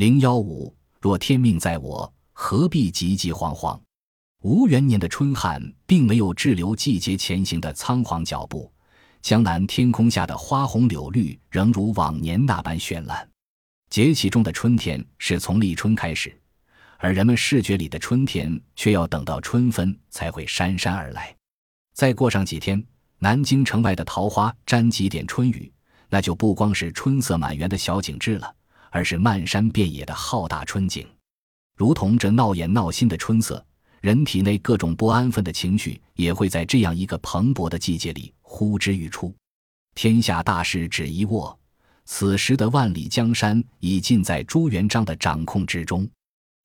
零幺五，若天命在我，何必急急惶惶？吴元年的春旱并没有滞留季节前行的仓皇脚步，江南天空下的花红柳绿仍如往年那般绚烂。节气中的春天是从立春开始，而人们视觉里的春天却要等到春分才会姗姗而来。再过上几天，南京城外的桃花沾几点春雨，那就不光是春色满园的小景致了，而是漫山遍野的浩大春景。如同这闹眼闹心的春色，人体内各种不安分的情绪也会在这样一个蓬勃的季节里呼之欲出。天下大势只一握，此时的万里江山已尽在朱元璋的掌控之中。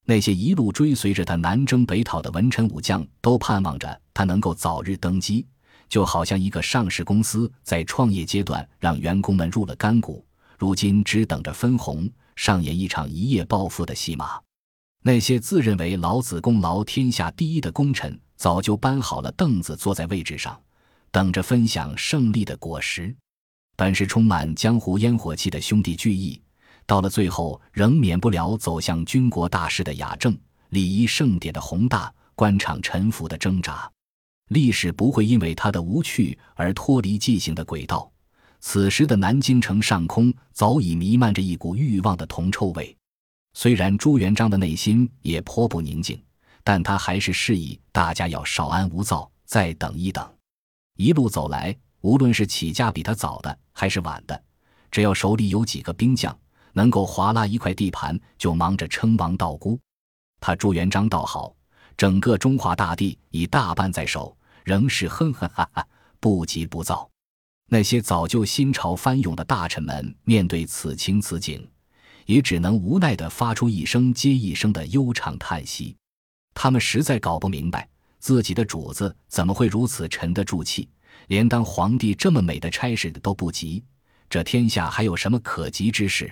那些一路追随着他南征北讨的文臣武将，都盼望着他能够早日登基，就好像一个上市公司在创业阶段让员工们入了干股，如今只等着分红，上演一场一夜暴富的戏码。那些自认为老子功劳天下第一的功臣，早就搬好了凳子，坐在位置上，等着分享胜利的果实。本是充满江湖烟火气的兄弟聚义。到了最后，仍免不了走向军国大事的雅正，礼仪盛典的宏大，官场沉浮的挣扎。历史不会因为他的无趣而脱离进行的轨道。此时的南京城上空早已弥漫着一股欲望的铜臭味。虽然朱元璋的内心也颇不宁静，但他还是示意大家要稍安勿躁，再等一等。一路走来，无论是起家比他早的还是晚的，只要手里有几个兵将。能够划拉一块地盘，就忙着称王道姑。他朱元璋倒好，整个中华大地已大半在手，仍是哼哼哈哈，不急不躁。那些早就心潮翻涌的大臣们，面对此情此景，也只能无奈地发出一声接一声的悠长叹息。他们实在搞不明白，自己的主子怎么会如此沉得住气，连当皇帝这么美的差事都不急。这天下还有什么可急之事？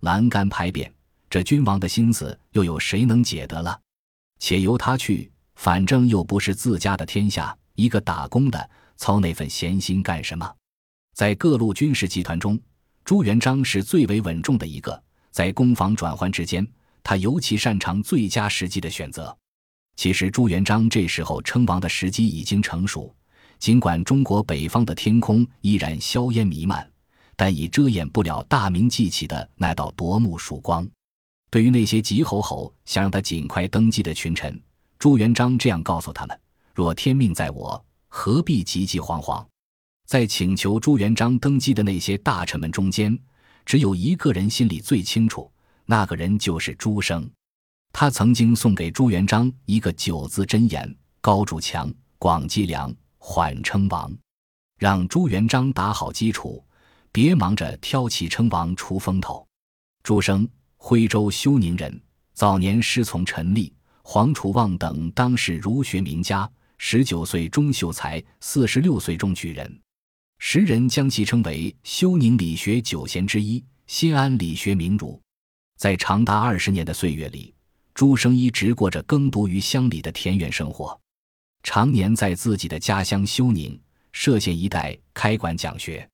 栏杆牌匾，这君王的心思又有谁能解得了？且由他去，反正又不是自家的天下，一个打工的操那份闲心干什么？在各路军事集团中，朱元璋是最为稳重的一个。在攻防转换之间，他尤其擅长最佳时机的选择。其实，朱元璋这时候称王的时机已经成熟，尽管中国北方的天空依然硝烟弥漫。但已遮掩不了大明记起的那道夺目曙光。对于那些急吼吼想让他尽快登基的群臣，朱元璋这样告诉他们：“若天命在我，何必急急惶惶？”在请求朱元璋登基的那些大臣们中间，只有一个人心里最清楚，那个人就是朱生。他曾经送给朱元璋一个九字真言：“高筑墙，广积粮，缓称王。”让朱元璋打好基础。别忙着挑起称王出风头。朱生，徽州休宁人，早年师从陈立、黄楚望等当世儒学名家。十九岁中秀才，四十六岁中举人。时人将其称为休宁理学九贤之一，新安理学名儒。在长达二十年的岁月里，朱生一直过着耕读于乡里的田园生活，常年在自己的家乡休宁、歙县一带开馆讲学。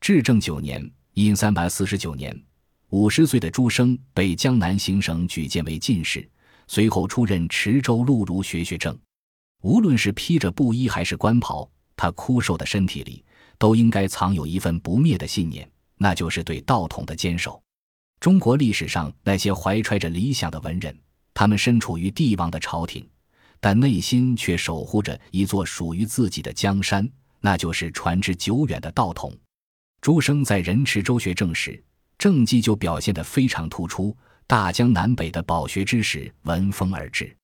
至正九年（因三百四十九年），五十岁的朱生被江南行省举荐为进士，随后出任池州鹿儒学学正。无论是披着布衣还是官袍，他枯瘦的身体里都应该藏有一份不灭的信念，那就是对道统的坚守。中国历史上那些怀揣着理想的文人，他们身处于帝王的朝廷，但内心却守护着一座属于自己的江山，那就是传之久远的道统。朱生在仁池州学政时，政绩就表现得非常突出，大江南北的饱学之士闻风而至。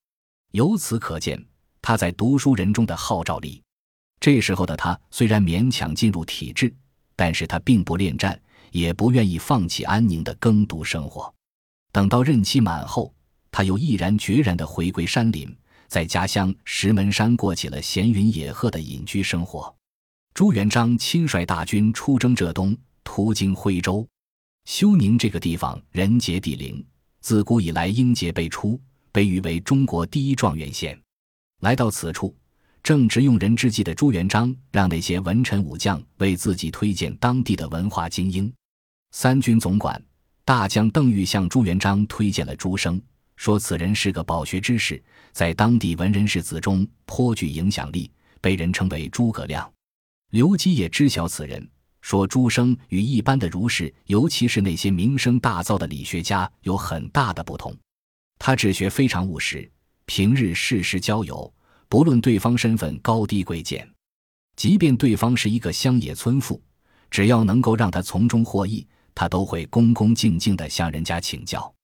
由此可见，他在读书人中的号召力。这时候的他虽然勉强进入体制，但是他并不恋战，也不愿意放弃安宁的耕读生活。等到任期满后，他又毅然决然地回归山林，在家乡石门山过起了闲云野鹤的隐居生活。朱元璋亲率大军出征浙东，途经徽州、休宁这个地方，人杰地灵，自古以来英杰辈出，被誉为中国第一状元县。来到此处，正值用人之际的朱元璋，让那些文臣武将为自己推荐当地的文化精英。三军总管、大将邓禹向朱元璋推荐了朱生，说此人是个饱学之士，在当地文人士子中颇具影响力，被人称为诸葛亮。刘基也知晓此人，说朱生与一般的儒士，尤其是那些名声大噪的理学家有很大的不同。他治学非常务实，平日适时交友，不论对方身份高低贵贱，即便对方是一个乡野村妇，只要能够让他从中获益。他都会恭恭敬敬地向人家请教。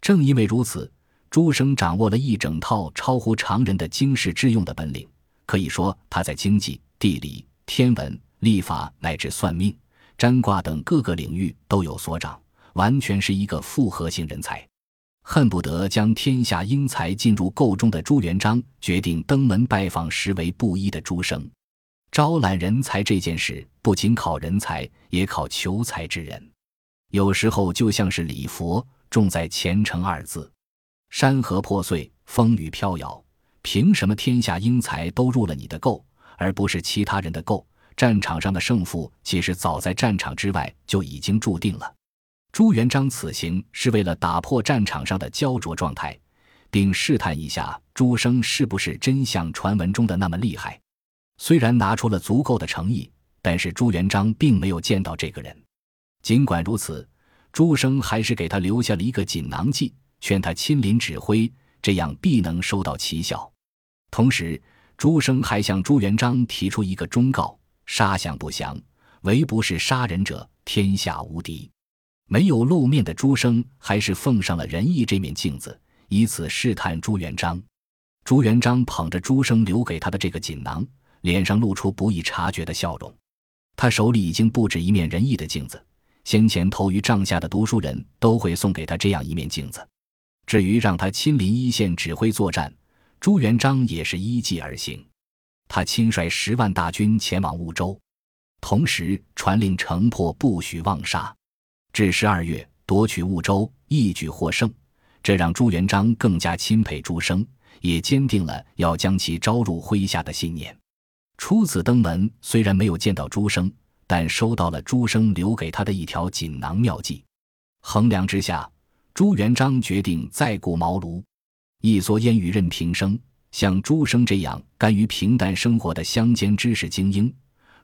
正因为如此，朱生掌握了一整套超乎常人的经世致用的本领。可以说，他在经济、地理、天文、历法乃至算命、占卦等各个领域都有所长，完全是一个复合型人才。恨不得将天下英才进入构中的朱元璋，决定登门拜访实为布衣的朱生。招揽人才这件事，不仅考人才，也考求才之人。有时候就像是礼佛，重在虔诚二字。山河破碎，风雨飘摇，凭什么天下英才都入了你的垢，而不是其他人的垢？战场上的胜负，其实早在战场之外就已经注定了。朱元璋此行是为了打破战场上的焦灼状态，并试探一下朱生是不是真像传闻中的那么厉害。虽然拿出了足够的诚意，但是朱元璋并没有见到这个人。尽管如此，朱生还是给他留下了一个锦囊计，劝他亲临指挥，这样必能收到奇效。同时，朱生还向朱元璋提出一个忠告：杀相不降，唯不是杀人者，天下无敌。没有露面的朱生还是奉上了仁义这面镜子，以此试探朱元璋。朱元璋捧着朱生留给他的这个锦囊，脸上露出不易察觉的笑容。他手里已经不止一面仁义的镜子。先前投于帐下的读书人都会送给他这样一面镜子。至于让他亲临一线指挥作战，朱元璋也是依计而行。他亲率十万大军前往婺州，同时传令城破不许妄杀。至十二月夺取婺州，一举获胜，这让朱元璋更加钦佩朱生，也坚定了要将其招入麾下的信念。初次登门，虽然没有见到朱生。但收到了朱生留给他的一条锦囊妙计，衡量之下，朱元璋决定再雇茅庐，一蓑烟雨任平生。像朱生这样甘于平淡生活的乡间知识精英，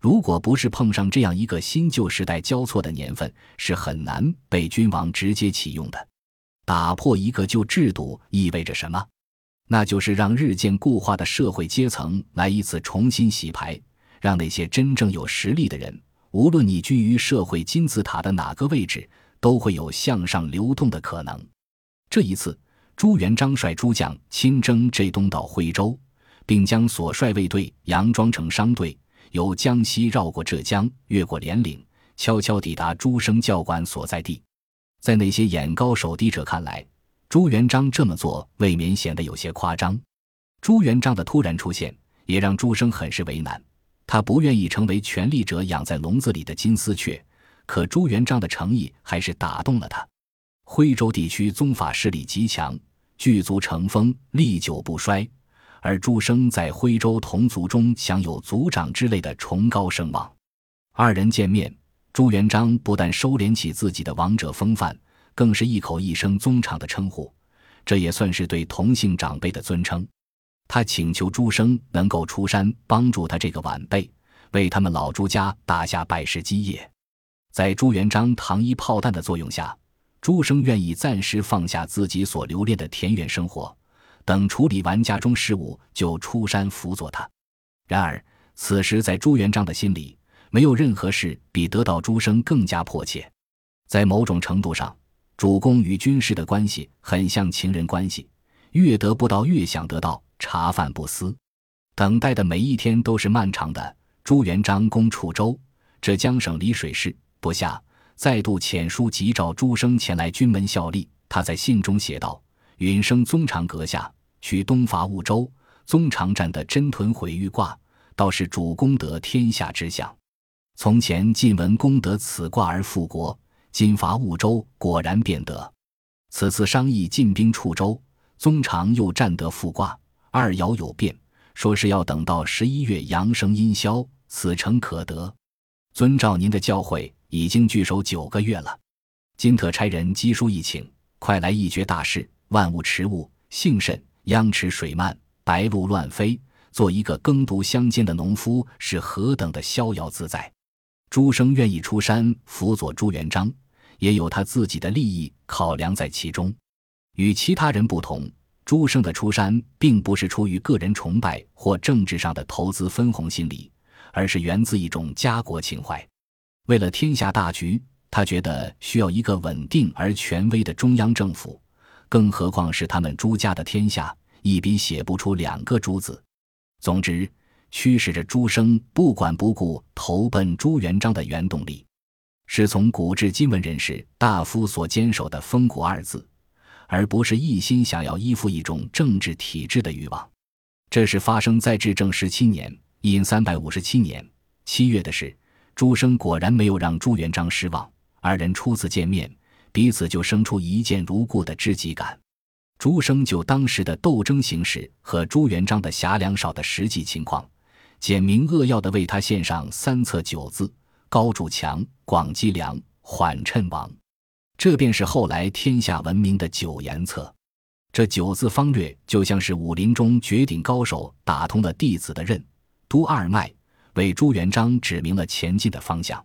如果不是碰上这样一个新旧时代交错的年份，是很难被君王直接启用的。打破一个旧制度意味着什么？那就是让日渐固化的社会阶层来一次重新洗牌，让那些真正有实力的人。无论你居于社会金字塔的哪个位置，都会有向上流动的可能。这一次，朱元璋率诸将亲征浙东到徽州，并将所率卫队佯装成商队，由江西绕过浙江，越过连岭，悄悄抵达朱生教官所在地。在那些眼高手低者看来，朱元璋这么做未免显得有些夸张。朱元璋的突然出现，也让朱生很是为难。他不愿意成为权力者养在笼子里的金丝雀，可朱元璋的诚意还是打动了他。徽州地区宗法势力极强，聚族成风，历久不衰。而朱生在徽州同族中享有族长之类的崇高声望。二人见面，朱元璋不但收敛起自己的王者风范，更是一口一声宗长的称呼，这也算是对同姓长辈的尊称。他请求朱生能够出山帮助他这个晚辈，为他们老朱家打下百世基业。在朱元璋糖衣炮弹的作用下，朱生愿意暂时放下自己所留恋的田园生活，等处理完家中事务，就出山辅佐他。然而，此时在朱元璋的心里，没有任何事比得到朱生更加迫切。在某种程度上，主公与军师的关系很像情人关系，越得不到越想得到。茶饭不思，等待的每一天都是漫长的。朱元璋攻楚州，浙江省丽水市，不下，再度遣书急召朱生前来军门效力。他在信中写道：“允升宗长阁下，取东伐婺州，宗长战得真屯毁玉卦，倒是主公得天下之相。从前晋文公得此卦而复国，今伐婺州，果然变得。此次商议进兵处州，宗长又占得复卦。”二爻有变，说是要等到十一月阳生阴消，此诚可得。遵照您的教诲，已经据守九个月了。金特差人赍书一请，快来一决大事。万物迟物，幸甚。央池水漫，白鹭乱飞。做一个耕读乡间的农夫，是何等的逍遥自在！朱生愿意出山辅佐朱元璋，也有他自己的利益考量在其中。与其他人不同，朱生的出山并不是出于个人崇拜或政治上的投资分红心理，而是源自一种家国情怀。为了天下大局，他觉得需要一个稳定而权威的中央政府，更何况是他们朱家的天下，一笔写不出两个朱字。总之，驱使着朱生不管不顾投奔朱元璋的原动力，是从古至今文人士大夫所坚守的“风骨”二字，而不是一心想要依附一种政治体制的欲望。这是发生在至正十七年（殷三百五十七年）七月的事。朱生果然没有让朱元璋失望，二人初次见面，彼此就生出一见如故的知己感。朱生就当时的斗争形势和朱元璋的侠粮少的实际情况，简明扼要地为他献上三策九字：高筑墙，广积粮，缓称王。这便是后来天下闻名的九言策。这九字方略就像是武林中绝顶高手打通了弟子的任督二脉，为朱元璋指明了前进的方向。